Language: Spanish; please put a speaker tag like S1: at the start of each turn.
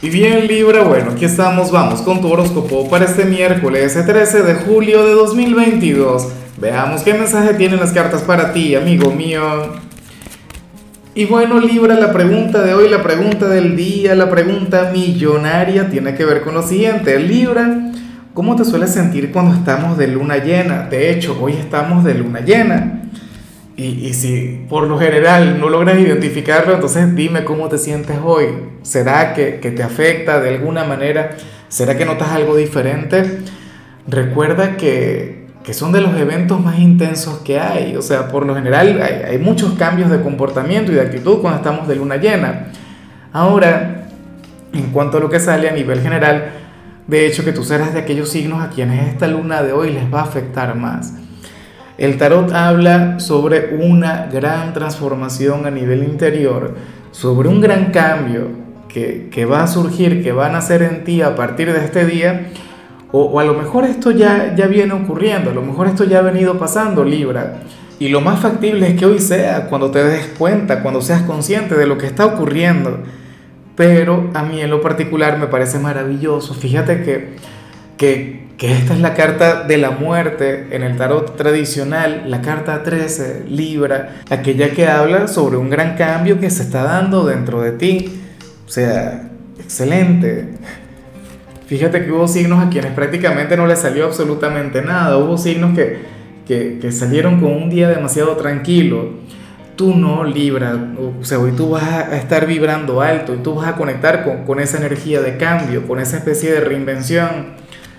S1: Y bien Libra, bueno, aquí estamos, vamos con tu horóscopo para este miércoles 13 de julio de 2022. Veamos qué mensaje tienen las cartas para ti, amigo mío. Y bueno Libra, la pregunta de hoy, la pregunta del día, la pregunta millonaria tiene que ver con lo siguiente. Libra, ¿cómo te sueles sentir cuando estamos de luna llena? De hecho, hoy estamos de luna llena. Y, si por lo general no logras identificarlo, entonces dime cómo te sientes hoy. ¿Será que, te afecta de alguna manera? ¿Será que notas algo diferente? Recuerda que, son de los eventos más intensos que hay. O sea, por lo general hay, hay muchos cambios de comportamiento y de actitud cuando estamos de luna llena. Ahora, en cuanto a lo que sale a nivel general, de hecho que tú serás de aquellos signos a quienes esta luna de hoy les va a afectar más. El tarot habla sobre una gran transformación a nivel interior, sobre un gran cambio que, va a surgir, que va a nacer en ti a partir de este día, o, a lo mejor esto ya, ya viene ocurriendo, a lo mejor esto ya ha venido pasando, Libra. Y lo más factible es que hoy sea cuando te des cuenta, cuando seas consciente de lo que está ocurriendo. Pero a mí en lo particular me parece maravilloso. Fíjate que, que esta es la carta de la muerte en el tarot tradicional, la carta 13, Libra, aquella que habla sobre un gran cambio que se está dando dentro de ti. O sea, excelente. Fíjate que hubo signos a quienes prácticamente no les salió absolutamente nada. Hubo signos que, que, salieron con un día demasiado tranquilo. Tú no, Libra. O sea, hoy tú vas a estar vibrando alto y tú vas a conectar con, con esa energía de cambio, con esa especie de reinvención